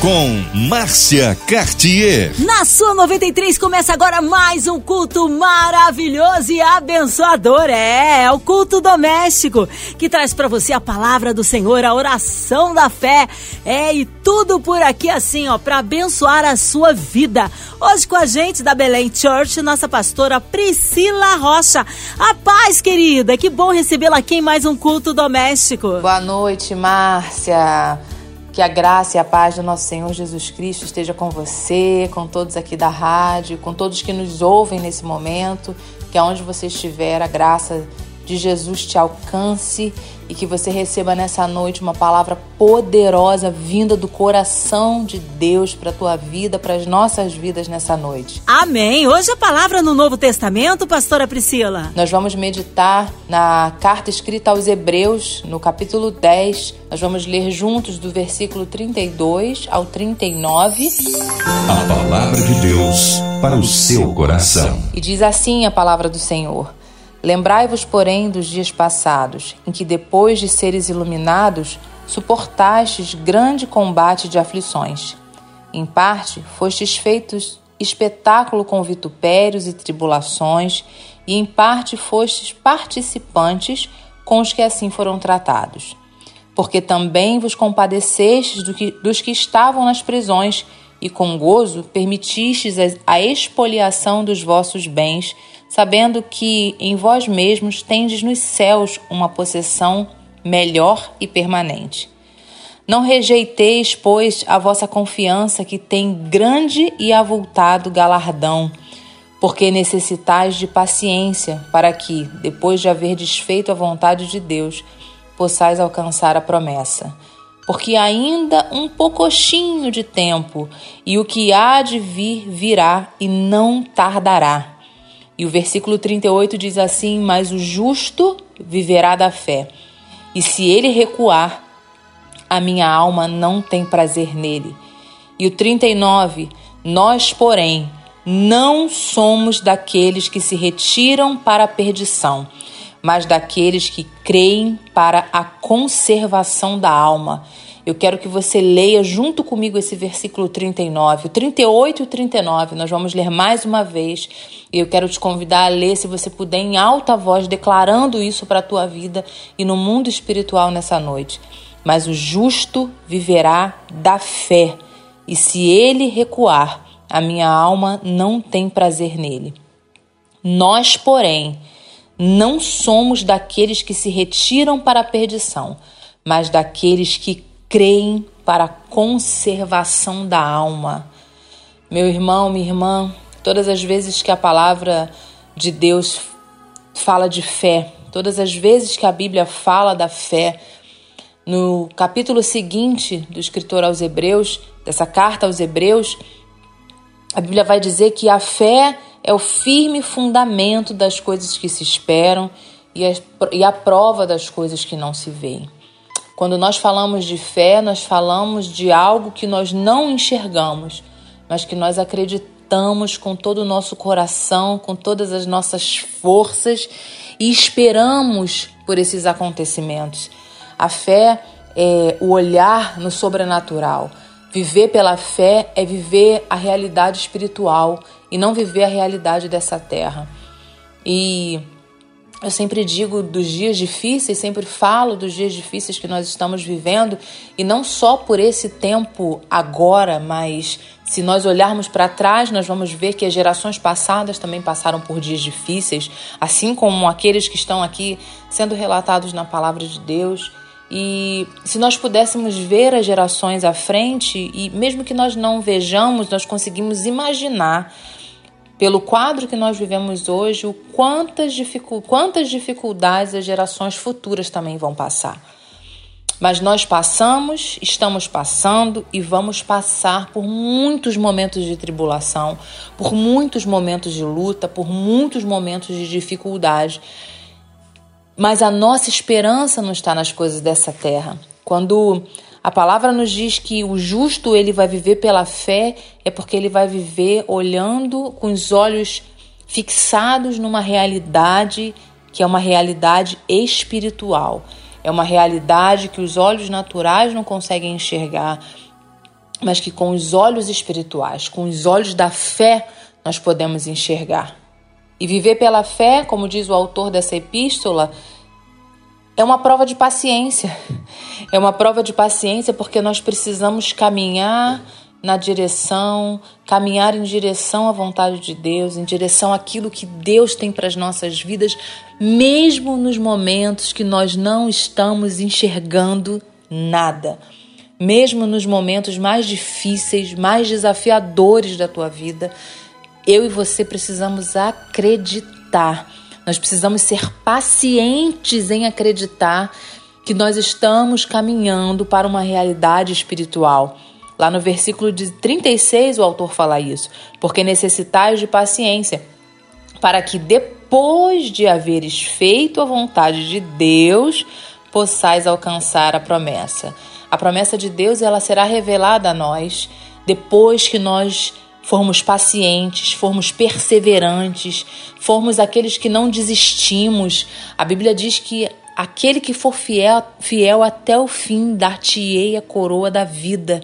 com Márcia Cartier. Na sua 93 começa agora mais um culto maravilhoso e abençoador. É, é o culto doméstico que traz para você a palavra do Senhor, a oração da fé. É, e tudo por aqui assim, ó, para abençoar a sua vida. Hoje com a gente da Belém Church, nossa pastora Priscila Rocha. A paz, querida. Que bom recebê-la aqui em mais um culto doméstico. Boa noite, Márcia. Que a graça e a paz do nosso Senhor Jesus Cristo esteja com você, com todos aqui da rádio, com todos que nos ouvem nesse momento. Que aonde você estiver, a graça de Jesus te alcance e que você receba nessa noite uma palavra poderosa vinda do coração de Deus para a tua vida, para as nossas vidas nessa noite. Amém. Hoje a palavra no Novo Testamento, pastora Priscila. Nós vamos meditar na carta escrita aos Hebreus, no capítulo 10. Nós vamos ler juntos do versículo 32 ao 39. A palavra de Deus para o seu coração. E diz assim a palavra do Senhor: Lembrai-vos, porém, dos dias passados, em que, depois de seres iluminados, suportastes grande combate de aflições. Em parte, fostes feitos espetáculo com vitupérios e tribulações, e em parte fostes participantes com os que assim foram tratados. Porque também vos compadecestes do que, dos que estavam nas prisões, e com gozo permitistes a expoliação dos vossos bens, sabendo que em vós mesmos tendes nos céus uma possessão melhor e permanente. Não rejeiteis, pois, a vossa confiança, que tem grande e avultado galardão, porque necessitais de paciência, para que, depois de haver desfeito a vontade de Deus, possais alcançar a promessa. Porque ainda um poucochinho de tempo, e o que há de vir virá e não tardará. E o versículo 38 diz assim: Mas o justo viverá da fé, e se ele recuar, a minha alma não tem prazer nele. E o 39: Nós, porém, não somos daqueles que se retiram para a perdição, mas daqueles que creem para a conservação da alma. Eu quero que você leia junto comigo esse versículo 39, o 38 e o 39. Nós vamos ler mais uma vez. E eu quero te convidar a ler, se você puder, em alta voz, declarando isso para a tua vida e no mundo espiritual nessa noite. Mas o justo viverá da fé, e se ele recuar, a minha alma não tem prazer nele. Nós, porém, não somos daqueles que se retiram para a perdição, mas daqueles que creem para a conservação da alma. Meu irmão, minha irmã, todas as vezes que a palavra de Deus fala de fé, todas as vezes que a Bíblia fala da fé, no capítulo seguinte do escritor aos Hebreus, dessa carta aos Hebreus, a Bíblia vai dizer que a fé é o firme fundamento das coisas que se esperam e a, prova das coisas que não se veem. Quando nós falamos de fé, nós falamos de algo que nós não enxergamos, mas que nós acreditamos com todo o nosso coração, com todas as nossas forças e esperamos por esses acontecimentos. A fé é o olhar no sobrenatural. Viver pela fé é viver a realidade espiritual e não viver a realidade dessa terra. E eu sempre digo dos dias difíceis, sempre falo dos dias difíceis que nós estamos vivendo, e não só por esse tempo agora, mas se nós olharmos para trás, nós vamos ver que as gerações passadas também passaram por dias difíceis, assim como aqueles que estão aqui sendo relatados na palavra de Deus. E se nós pudéssemos ver as gerações à frente, e mesmo que nós não vejamos, nós conseguimos imaginar pelo quadro que nós vivemos hoje, o quantas, dificu quantas dificuldades as gerações futuras também vão passar. Mas nós passamos, estamos passando e vamos passar por muitos momentos de tribulação, por muitos momentos de luta, por muitos momentos de dificuldade. Mas a nossa esperança não está nas coisas dessa terra. Quando a palavra nos diz que o justo ele vai viver pela fé, é porque ele vai viver olhando com os olhos fixados numa realidade que é uma realidade espiritual. É uma realidade que os olhos naturais não conseguem enxergar, mas que com os olhos espirituais, com os olhos da fé, nós podemos enxergar. E viver pela fé, como diz o autor dessa epístola, é uma prova de paciência. É uma prova de paciência porque nós precisamos caminhar na direção, caminhar em direção à vontade de Deus, em direção àquilo que Deus tem para as nossas vidas, mesmo nos momentos que nós não estamos enxergando nada. Mesmo nos momentos mais difíceis, mais desafiadores da tua vida, eu e você precisamos acreditar. Nós precisamos ser pacientes em acreditar que nós estamos caminhando para uma realidade espiritual. Lá no versículo de 36 o autor fala isso, porque necessitais de paciência, para que depois de haveres feito a vontade de Deus, possais alcançar a promessa. A promessa de Deus ela será revelada a nós depois que nós formos pacientes, formos perseverantes, formos aqueles que não desistimos. A Bíblia diz que aquele que for fiel, fiel até o fim, dar-te-ei a coroa da vida.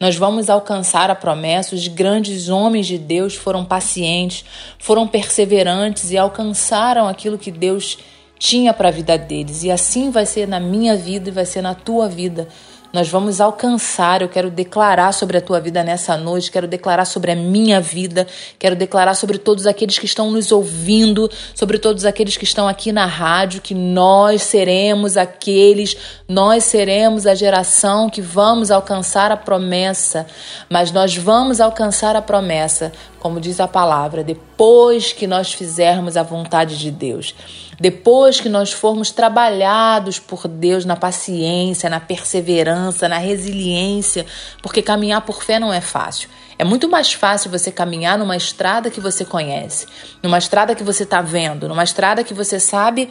Nós vamos alcançar a promessa. Os grandes homens de Deus foram pacientes, foram perseverantes e alcançaram aquilo que Deus tinha para a vida deles. E assim vai ser na minha vida e vai ser na tua vida nós vamos alcançar. Eu quero declarar sobre a tua vida nessa noite, quero declarar sobre a minha vida, quero declarar sobre todos aqueles que estão nos ouvindo, sobre todos aqueles que estão aqui na rádio, que nós seremos aqueles, nós seremos a geração que vamos alcançar a promessa, mas nós vamos alcançar a promessa, como diz a palavra, depois que nós fizermos a vontade de Deus. Depois que nós formos trabalhados por Deus na paciência, na perseverança, na resiliência, porque caminhar por fé não é fácil. É muito mais fácil você caminhar numa estrada que você conhece, numa estrada que você está vendo, numa estrada que você sabe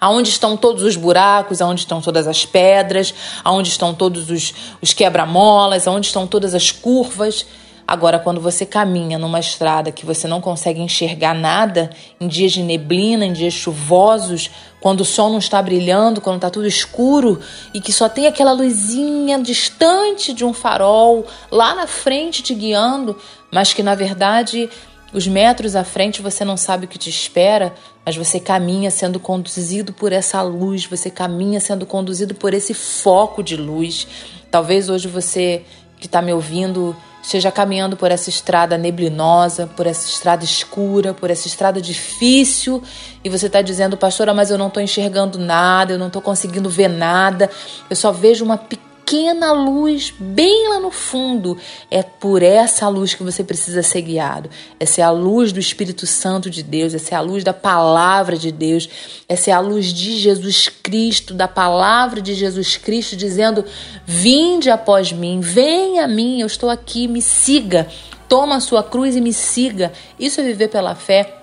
aonde estão todos os buracos, aonde estão todas as pedras, aonde estão todos os, os quebra-molas, aonde estão todas as curvas. Agora, quando você caminha numa estrada que você não consegue enxergar nada, em dias de neblina, em dias chuvosos, quando o sol não está brilhando, quando está tudo escuro e que só tem aquela luzinha distante de um farol lá na frente te guiando, mas que na verdade os metros à frente você não sabe o que te espera, mas você caminha sendo conduzido por essa luz, você caminha sendo conduzido por esse foco de luz. Talvez hoje você que está me ouvindo esteja caminhando por essa estrada neblinosa, por essa estrada escura, por essa estrada difícil, e você está dizendo, pastora, mas eu não estou enxergando nada, eu não estou conseguindo ver nada, eu só vejo uma pequena pequena luz bem lá no fundo. É por essa luz que você precisa ser guiado. Essa é a luz do Espírito Santo de Deus, essa é a luz da palavra de Deus, essa é a luz de Jesus Cristo, da palavra de Jesus Cristo, dizendo: Vinde após mim, venha a mim, eu estou aqui, me siga. Toma a sua cruz e me siga. Isso é viver pela fé.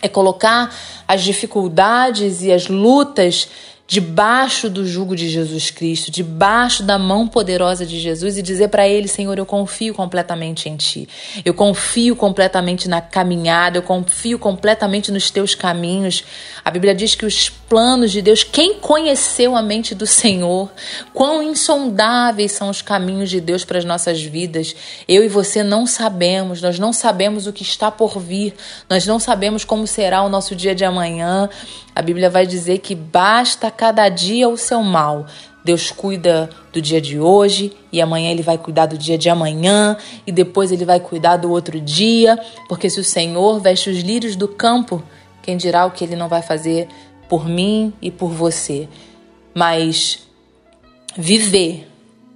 É colocar as dificuldades e as lutas debaixo do jugo de Jesus Cristo, debaixo da mão poderosa de Jesus e dizer para ele: Senhor, eu confio completamente em ti. Eu confio completamente na caminhada, eu confio completamente nos teus caminhos. A Bíblia diz que os planos de Deus, quem conheceu a mente do Senhor, quão insondáveis são os caminhos de Deus para as nossas vidas. Eu e você não sabemos, nós não sabemos o que está por vir, nós não sabemos como será o nosso dia de amanhã. A Bíblia vai dizer que basta cada dia o seu mal. Deus cuida do dia de hoje e amanhã ele vai cuidar do dia de amanhã e depois ele vai cuidar do outro dia, porque se o Senhor veste os lírios do campo, quem dirá o que ele não vai fazer por mim e por você? Mas viver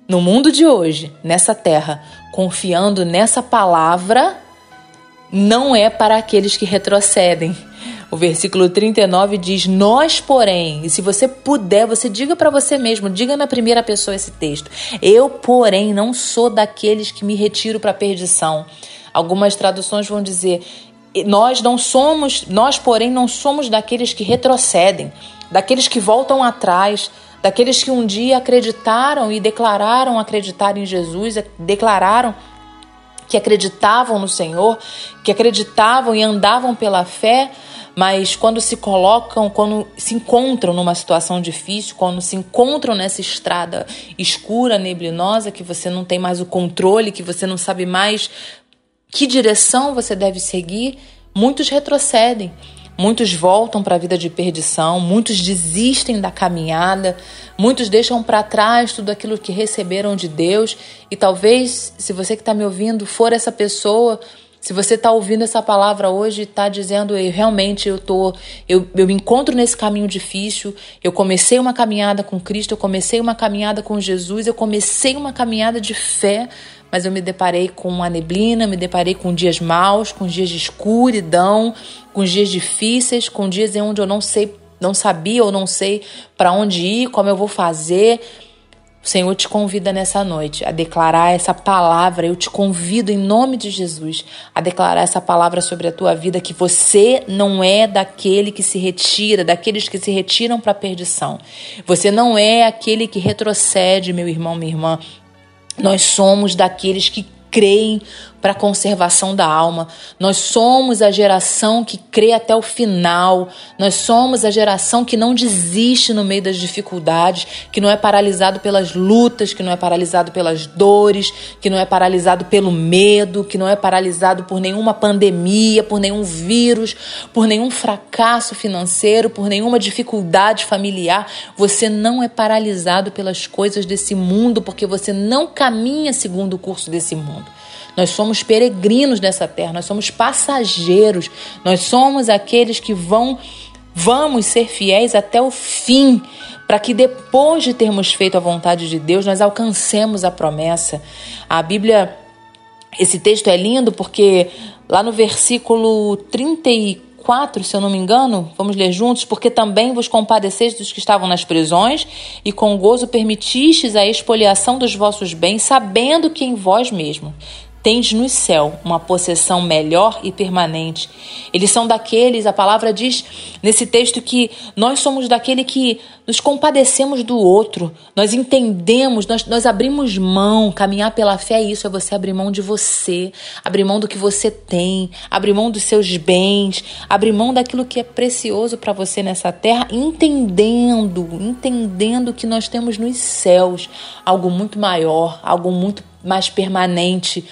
no mundo de hoje, nessa terra, confiando nessa palavra, não é para aqueles que retrocedem o versículo 39 diz: Nós, porém, e se você puder, você diga para você mesmo, diga na primeira pessoa esse texto: Eu, porém, não sou daqueles que me retiro para a perdição. Algumas traduções vão dizer: Nós não somos, nós, porém, não somos daqueles que retrocedem, daqueles que voltam atrás daqueles que um dia acreditaram e declararam acreditar em Jesus, declararam que acreditavam no Senhor, que acreditavam e andavam pela fé, mas quando se colocam, quando se encontram numa situação difícil, quando se encontram nessa estrada escura, neblinosa, que você não tem mais o controle, que você não sabe mais que direção você deve seguir, muitos retrocedem. Muitos voltam para a vida de perdição, muitos desistem da caminhada, muitos deixam para trás tudo aquilo que receberam de Deus. E talvez, se você que está me ouvindo for essa pessoa, se você está ouvindo essa palavra hoje está dizendo, eu realmente eu tô, eu, eu me encontro nesse caminho difícil, eu comecei uma caminhada com Cristo, eu comecei uma caminhada com Jesus, eu comecei uma caminhada de fé, mas eu me deparei com uma neblina, me deparei com dias maus, com dias de escuridão, com dias difíceis, com dias em onde eu não sei, não sabia ou não sei para onde ir, como eu vou fazer. O Senhor te convida nessa noite a declarar essa palavra. Eu te convido em nome de Jesus a declarar essa palavra sobre a tua vida que você não é daquele que se retira, daqueles que se retiram para a perdição. Você não é aquele que retrocede, meu irmão, minha irmã. Nós somos daqueles que creem para a conservação da alma. Nós somos a geração que crê até o final. Nós somos a geração que não desiste no meio das dificuldades, que não é paralisado pelas lutas, que não é paralisado pelas dores, que não é paralisado pelo medo, que não é paralisado por nenhuma pandemia, por nenhum vírus, por nenhum fracasso financeiro, por nenhuma dificuldade familiar. Você não é paralisado pelas coisas desse mundo porque você não caminha segundo o curso desse mundo. Nós somos peregrinos nessa terra, nós somos passageiros, nós somos aqueles que vão vamos ser fiéis até o fim, para que depois de termos feito a vontade de Deus, nós alcancemos a promessa. A Bíblia esse texto é lindo porque lá no versículo 34, se eu não me engano, vamos ler juntos, porque também vos compadeceis dos que estavam nas prisões e com gozo permitistes a expoliação dos vossos bens, sabendo que em vós mesmo tens no céu uma possessão melhor e permanente. Eles são daqueles, a palavra diz nesse texto que nós somos daquele que nos compadecemos do outro, nós entendemos, nós, nós abrimos mão. Caminhar pela fé é isso, é você abrir mão de você, abrir mão do que você tem, abrir mão dos seus bens, abrir mão daquilo que é precioso para você nessa terra, entendendo, entendendo que nós temos nos céus algo muito maior, algo muito mais permanente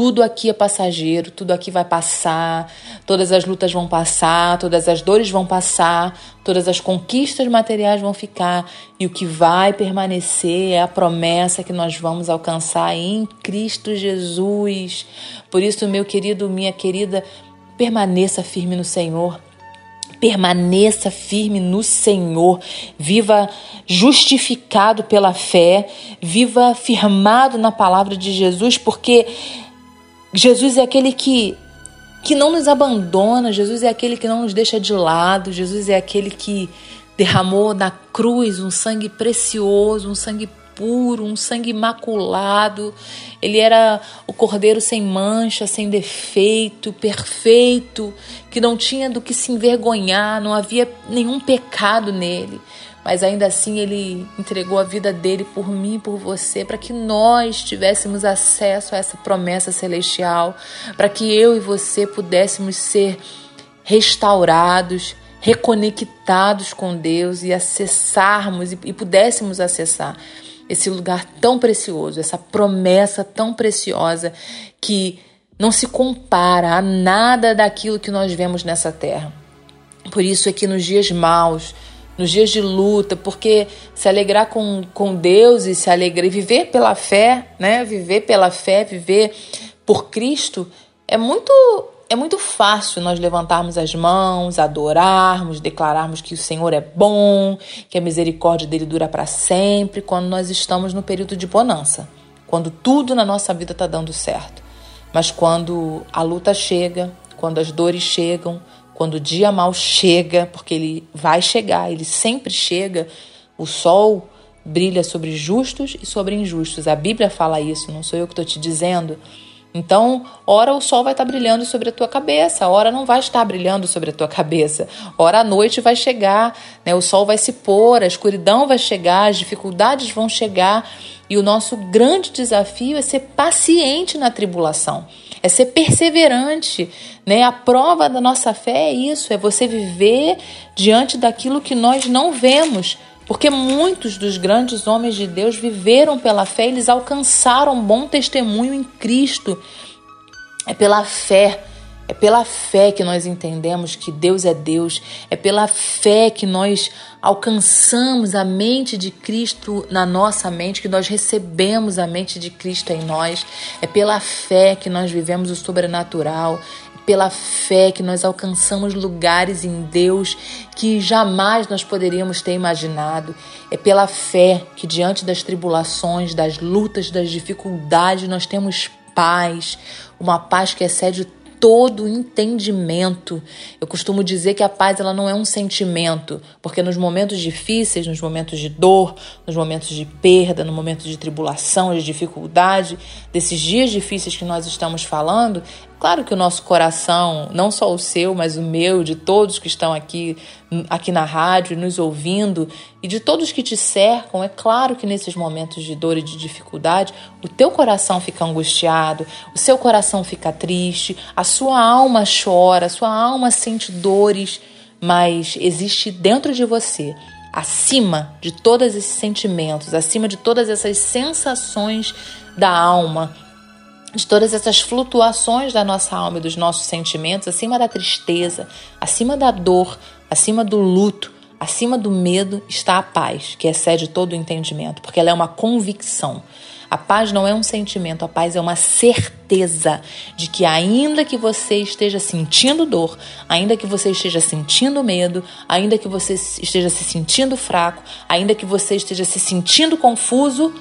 tudo aqui é passageiro, tudo aqui vai passar, todas as lutas vão passar, todas as dores vão passar, todas as conquistas materiais vão ficar e o que vai permanecer é a promessa que nós vamos alcançar em Cristo Jesus. Por isso, meu querido, minha querida, permaneça firme no Senhor. Permaneça firme no Senhor, viva justificado pela fé, viva firmado na palavra de Jesus, porque Jesus é aquele que que não nos abandona, Jesus é aquele que não nos deixa de lado, Jesus é aquele que derramou na cruz um sangue precioso, um sangue puro, um sangue imaculado. Ele era o cordeiro sem mancha, sem defeito, perfeito, que não tinha do que se envergonhar, não havia nenhum pecado nele mas ainda assim ele entregou a vida dele por mim e por você, para que nós tivéssemos acesso a essa promessa celestial, para que eu e você pudéssemos ser restaurados, reconectados com Deus e acessarmos e, pudéssemos acessar esse lugar tão precioso, essa promessa tão preciosa que não se compara a nada daquilo que nós vemos nessa terra. Por isso é que nos dias maus, nos dias de luta, porque se alegrar com, com Deus e se alegrar viver pela fé, né? Viver pela fé, viver por Cristo é muito é muito fácil nós levantarmos as mãos, adorarmos, declararmos que o Senhor é bom, que a misericórdia dele dura para sempre, quando nós estamos no período de bonança, quando tudo na nossa vida está dando certo. Mas quando a luta chega, quando as dores chegam, quando o dia mal chega, porque ele vai chegar, ele sempre chega, o sol brilha sobre justos e sobre injustos. A Bíblia fala isso, não sou eu que estou te dizendo. Então, ora o sol vai estar brilhando sobre a tua cabeça, ora não vai estar brilhando sobre a tua cabeça. Ora a noite vai chegar, né? o sol vai se pôr, a escuridão vai chegar, as dificuldades vão chegar. E o nosso grande desafio é ser paciente na tribulação, é ser perseverante. Né? A prova da nossa fé é isso: é você viver diante daquilo que nós não vemos. Porque muitos dos grandes homens de Deus viveram pela fé, eles alcançaram bom testemunho em Cristo. É pela fé é pela fé que nós entendemos que Deus é Deus, é pela fé que nós alcançamos a mente de Cristo na nossa mente, que nós recebemos a mente de Cristo em nós, é pela fé que nós vivemos o sobrenatural, pela fé que nós alcançamos lugares em Deus que jamais nós poderíamos ter imaginado. É pela fé que, diante das tribulações, das lutas, das dificuldades, nós temos paz, uma paz que excede todo entendimento. Eu costumo dizer que a paz ela não é um sentimento, porque nos momentos difíceis, nos momentos de dor, nos momentos de perda, no momento de tribulação, de dificuldade, desses dias difíceis que nós estamos falando, Claro que o nosso coração, não só o seu, mas o meu, de todos que estão aqui, aqui na rádio, nos ouvindo, e de todos que te cercam, é claro que nesses momentos de dor e de dificuldade, o teu coração fica angustiado, o seu coração fica triste, a sua alma chora, a sua alma sente dores, mas existe dentro de você acima de todos esses sentimentos, acima de todas essas sensações da alma, de todas essas flutuações da nossa alma e dos nossos sentimentos, acima da tristeza, acima da dor, acima do luto, acima do medo, está a paz, que excede todo o entendimento, porque ela é uma convicção. A paz não é um sentimento, a paz é uma certeza de que, ainda que você esteja sentindo dor, ainda que você esteja sentindo medo, ainda que você esteja se sentindo fraco, ainda que você esteja se sentindo confuso,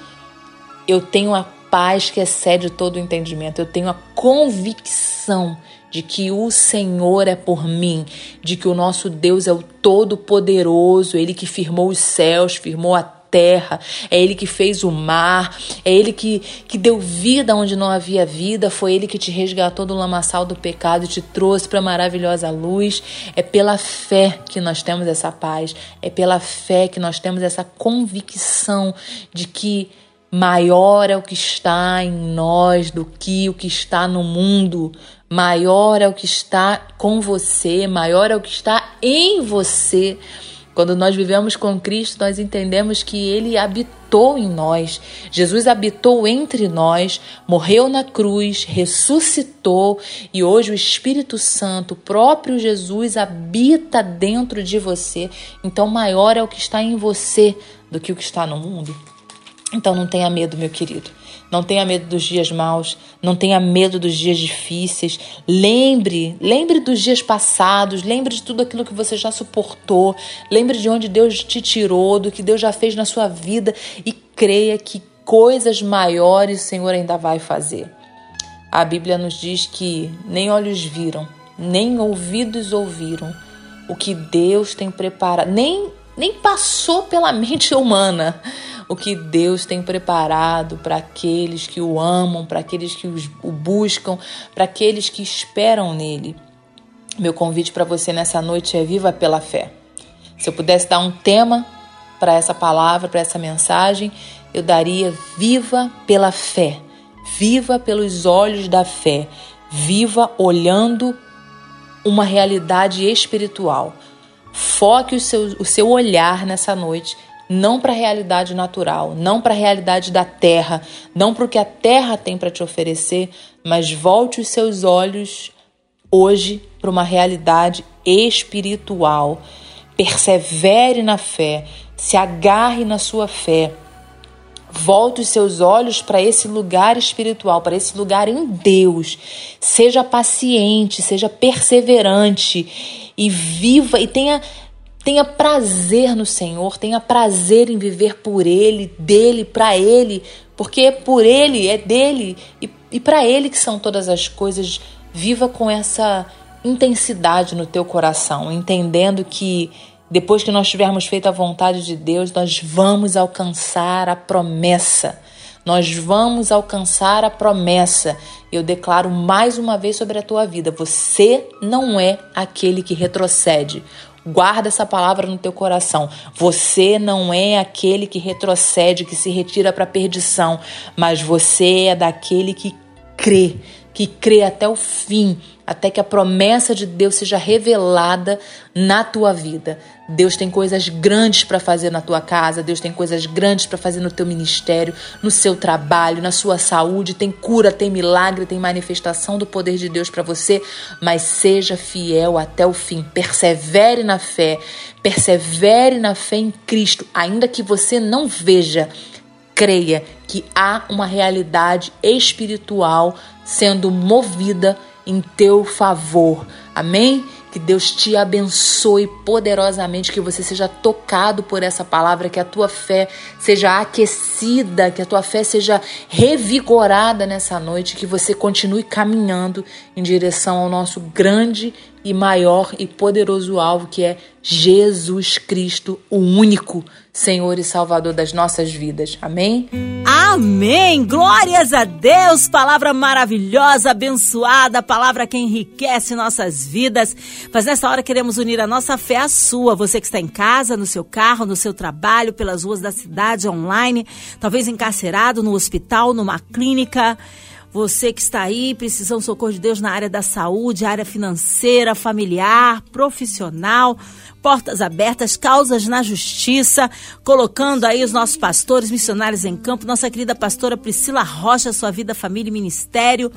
eu tenho a paz que excede todo o entendimento. Eu tenho a convicção de que o Senhor é por mim, de que o nosso Deus é o Todo-Poderoso, Ele que firmou os céus, firmou a terra, é Ele que fez o mar, é Ele que, que deu vida onde não havia vida, foi Ele que te resgatou do lamaçal do pecado e te trouxe para a maravilhosa luz. É pela fé que nós temos essa paz, é pela fé que nós temos essa convicção de que Maior é o que está em nós do que o que está no mundo. Maior é o que está com você, maior é o que está em você. Quando nós vivemos com Cristo, nós entendemos que Ele habitou em nós. Jesus habitou entre nós, morreu na cruz, ressuscitou e hoje o Espírito Santo, o próprio Jesus, habita dentro de você. Então, maior é o que está em você do que o que está no mundo. Então não tenha medo, meu querido. Não tenha medo dos dias maus, não tenha medo dos dias difíceis. Lembre, lembre dos dias passados, lembre de tudo aquilo que você já suportou, lembre de onde Deus te tirou, do que Deus já fez na sua vida e creia que coisas maiores o Senhor ainda vai fazer. A Bíblia nos diz que nem olhos viram, nem ouvidos ouviram o que Deus tem preparado, nem nem passou pela mente humana o que Deus tem preparado para aqueles que o amam, para aqueles que o buscam, para aqueles que esperam nele. Meu convite para você nessa noite é viva pela fé. Se eu pudesse dar um tema para essa palavra, para essa mensagem, eu daria viva pela fé. Viva pelos olhos da fé. Viva olhando uma realidade espiritual. Foque o seu, o seu olhar nessa noite não para a realidade natural, não para a realidade da terra, não para o que a terra tem para te oferecer, mas volte os seus olhos hoje para uma realidade espiritual. Persevere na fé, se agarre na sua fé. Volte os seus olhos para esse lugar espiritual, para esse lugar em Deus. Seja paciente, seja perseverante e viva e tenha Tenha prazer no Senhor, tenha prazer em viver por Ele, dele, para Ele, porque é por Ele, é dele e, e para Ele que são todas as coisas. Viva com essa intensidade no teu coração, entendendo que depois que nós tivermos feito a vontade de Deus, nós vamos alcançar a promessa Nós vamos alcançar a promessa. Eu declaro mais uma vez sobre a tua vida: você não é aquele que retrocede. Guarda essa palavra no teu coração. Você não é aquele que retrocede, que se retira para a perdição, mas você é daquele que crê, que crê até o fim, até que a promessa de Deus seja revelada na tua vida. Deus tem coisas grandes para fazer na tua casa, Deus tem coisas grandes para fazer no teu ministério, no seu trabalho, na sua saúde, tem cura, tem milagre, tem manifestação do poder de Deus para você, mas seja fiel até o fim, persevere na fé, persevere na fé em Cristo, ainda que você não veja, creia que há uma realidade espiritual sendo movida em teu favor. Amém? Que Deus te abençoe poderosamente, que você seja tocado por essa palavra, que a tua fé seja aquecida, que a tua fé seja revigorada nessa noite, que você continue caminhando em direção ao nosso grande e maior e poderoso alvo, que é Jesus Cristo, o único Senhor e Salvador das nossas vidas. Amém? Amém! Glórias a Deus! Palavra maravilhosa, abençoada, palavra que enriquece nossas vidas. Mas nessa hora queremos unir a nossa fé à sua. Você que está em casa, no seu carro, no seu trabalho, pelas ruas da cidade, online, talvez encarcerado no hospital, numa clínica. Você que está aí precisando socorro de Deus na área da saúde, área financeira, familiar, profissional portas abertas, causas na justiça, colocando aí os nossos pastores, missionários em campo, nossa querida pastora Priscila Rocha, sua vida, família e ministério,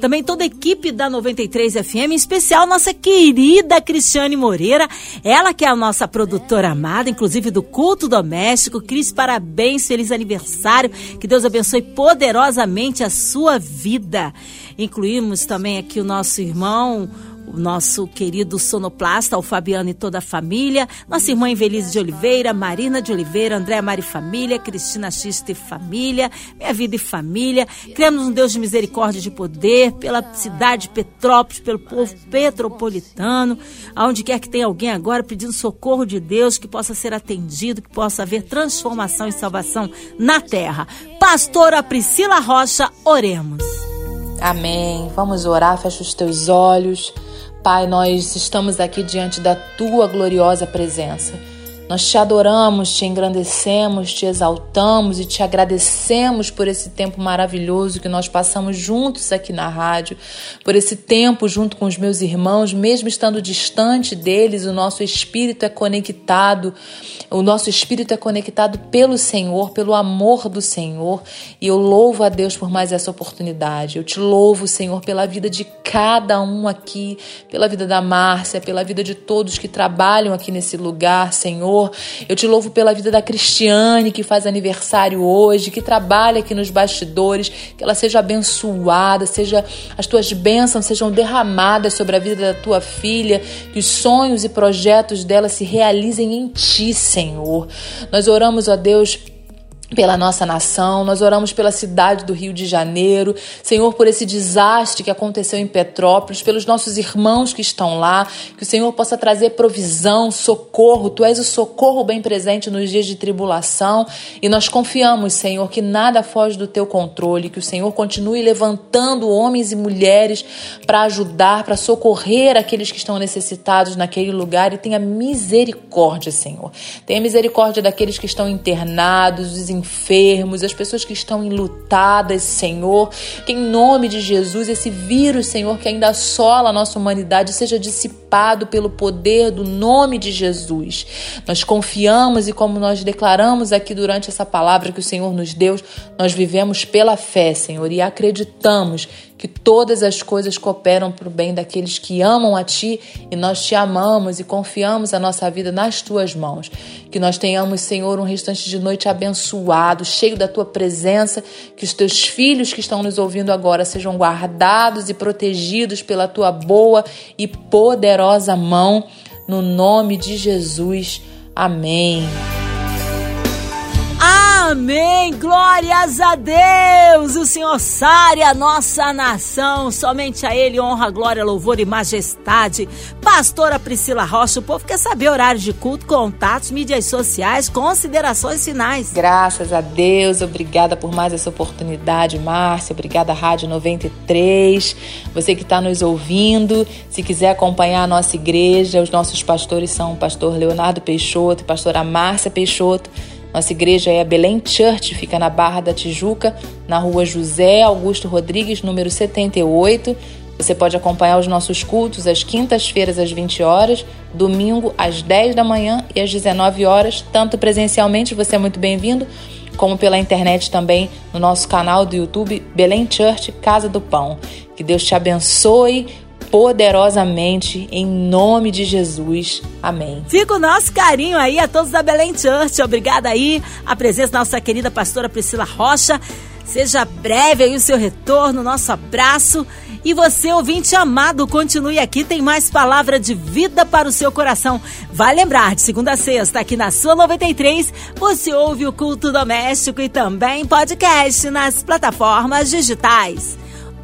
também toda a equipe da 93 FM, em especial nossa querida Cristiane Moreira, ela que é a nossa produtora amada, inclusive do culto doméstico. Cris, parabéns, feliz aniversário, que Deus abençoe poderosamente a sua vida. Incluímos também aqui o nosso irmão, o nosso querido sonoplasta, o Fabiano e toda a família, nossa irmã Invelise de Oliveira, Marina de Oliveira, Andréa Mari Família, Cristina Xista e Família, Minha Vida e Família. Cremos um Deus de misericórdia e de poder, pela cidade de Petrópolis, pelo povo petropolitano, aonde quer que tenha alguém agora pedindo socorro de Deus, que possa ser atendido, que possa haver transformação e salvação na terra. Pastora Priscila Rocha, oremos. Amém. Vamos orar, fecha os teus olhos. Pai, nós estamos aqui diante da tua gloriosa presença. Nós te adoramos, te engrandecemos, te exaltamos e te agradecemos por esse tempo maravilhoso que nós passamos juntos aqui na rádio, por esse tempo junto com os meus irmãos, mesmo estando distante deles, o nosso espírito é conectado, o nosso espírito é conectado pelo Senhor, pelo amor do Senhor, e eu louvo a Deus por mais essa oportunidade. Eu te louvo, Senhor, pela vida de cada um aqui, pela vida da Márcia, pela vida de todos que trabalham aqui nesse lugar, Senhor Senhor. Eu te louvo pela vida da Cristiane, que faz aniversário hoje, que trabalha aqui nos bastidores, que ela seja abençoada, seja as tuas bênçãos sejam derramadas sobre a vida da tua filha, que os sonhos e projetos dela se realizem em ti, Senhor. Nós oramos, ó Deus, pela nossa nação, nós oramos pela cidade do Rio de Janeiro, Senhor, por esse desastre que aconteceu em Petrópolis, pelos nossos irmãos que estão lá, que o Senhor possa trazer provisão, socorro, Tu és o socorro bem presente nos dias de tribulação. E nós confiamos, Senhor, que nada foge do Teu controle, que o Senhor continue levantando homens e mulheres para ajudar, para socorrer aqueles que estão necessitados naquele lugar. E tenha misericórdia, Senhor. Tenha misericórdia daqueles que estão internados, os enfermos, as pessoas que estão enlutadas, Senhor. Que em nome de Jesus, esse vírus, Senhor, que ainda assola a nossa humanidade, seja dissipado pelo poder do nome de Jesus. Nós confiamos e, como nós declaramos aqui durante essa palavra que o Senhor nos deu, nós vivemos pela fé, Senhor, e acreditamos que todas as coisas cooperam para o bem daqueles que amam a Ti e nós te amamos e confiamos a nossa vida nas Tuas mãos. Que nós tenhamos, Senhor, um restante de noite abençoado, cheio da Tua presença, que os Teus filhos que estão nos ouvindo agora sejam guardados e protegidos pela Tua boa e poderosa mão, no nome de Jesus. Amém. Amém! Glórias a Deus! O Senhor sare a nossa nação. Somente a Ele honra, glória, louvor e majestade. Pastora Priscila Rocha, o povo quer saber horário de culto, contatos, mídias sociais, considerações finais. Graças a Deus, obrigada por mais essa oportunidade, Márcia. Obrigada, Rádio 93. Você que está nos ouvindo, se quiser acompanhar a nossa igreja, os nossos pastores são o pastor Leonardo Peixoto e pastora Márcia Peixoto. Nossa igreja é a Belém Church, fica na Barra da Tijuca, na rua José Augusto Rodrigues, número 78. Você pode acompanhar os nossos cultos às quintas-feiras às 20 horas, domingo às 10 da manhã e às 19 horas, tanto presencialmente, você é muito bem-vindo, como pela internet também no nosso canal do YouTube Belém Church Casa do Pão. Que Deus te abençoe poderosamente em nome de Jesus. Amém. Fica o nosso carinho aí a todos da Belém Church. Obrigada aí a presença da nossa querida pastora Priscila Rocha. Seja breve aí o seu retorno, nosso abraço. E você, ouvinte amado, continue aqui, tem mais palavra de vida para o seu coração. Vai lembrar, de segunda a sexta, aqui na sua 93, você ouve o culto doméstico e também podcast nas plataformas digitais.